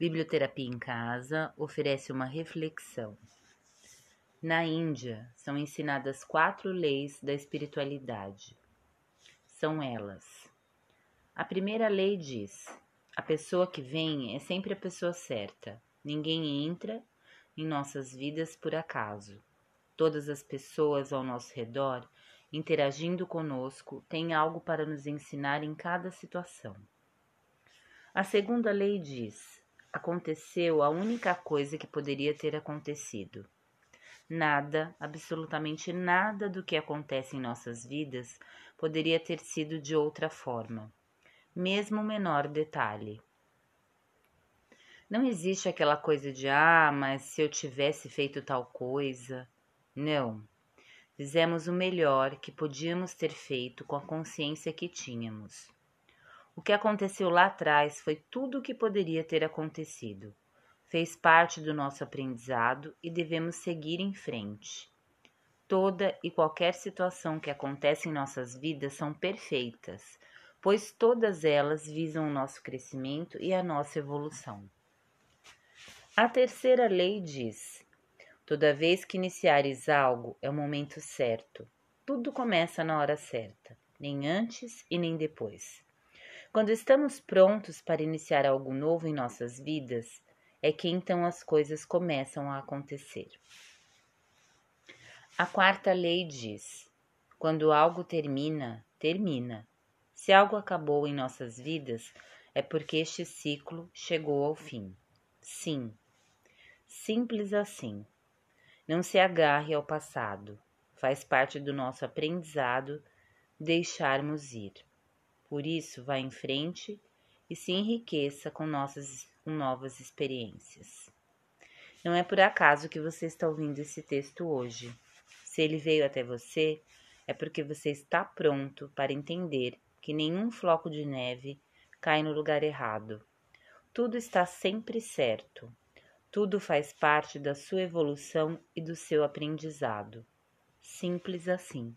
Biblioterapia em Casa oferece uma reflexão. Na Índia, são ensinadas quatro leis da espiritualidade. São elas. A primeira lei diz: a pessoa que vem é sempre a pessoa certa. Ninguém entra em nossas vidas por acaso. Todas as pessoas ao nosso redor, interagindo conosco, têm algo para nos ensinar em cada situação. A segunda lei diz: aconteceu a única coisa que poderia ter acontecido. Nada, absolutamente nada do que acontece em nossas vidas poderia ter sido de outra forma, mesmo o menor detalhe. Não existe aquela coisa de ah, mas se eu tivesse feito tal coisa. Não. Fizemos o melhor que podíamos ter feito com a consciência que tínhamos. O que aconteceu lá atrás foi tudo o que poderia ter acontecido. Fez parte do nosso aprendizado e devemos seguir em frente. Toda e qualquer situação que acontece em nossas vidas são perfeitas, pois todas elas visam o nosso crescimento e a nossa evolução. A terceira lei diz: toda vez que iniciares algo é o momento certo. Tudo começa na hora certa, nem antes e nem depois. Quando estamos prontos para iniciar algo novo em nossas vidas, é que então as coisas começam a acontecer. A quarta lei diz: quando algo termina, termina. Se algo acabou em nossas vidas, é porque este ciclo chegou ao fim. Sim, simples assim. Não se agarre ao passado, faz parte do nosso aprendizado deixarmos ir. Por isso, vá em frente e se enriqueça com, nossas, com novas experiências. Não é por acaso que você está ouvindo esse texto hoje. Se ele veio até você, é porque você está pronto para entender que nenhum floco de neve cai no lugar errado. Tudo está sempre certo. Tudo faz parte da sua evolução e do seu aprendizado. Simples assim.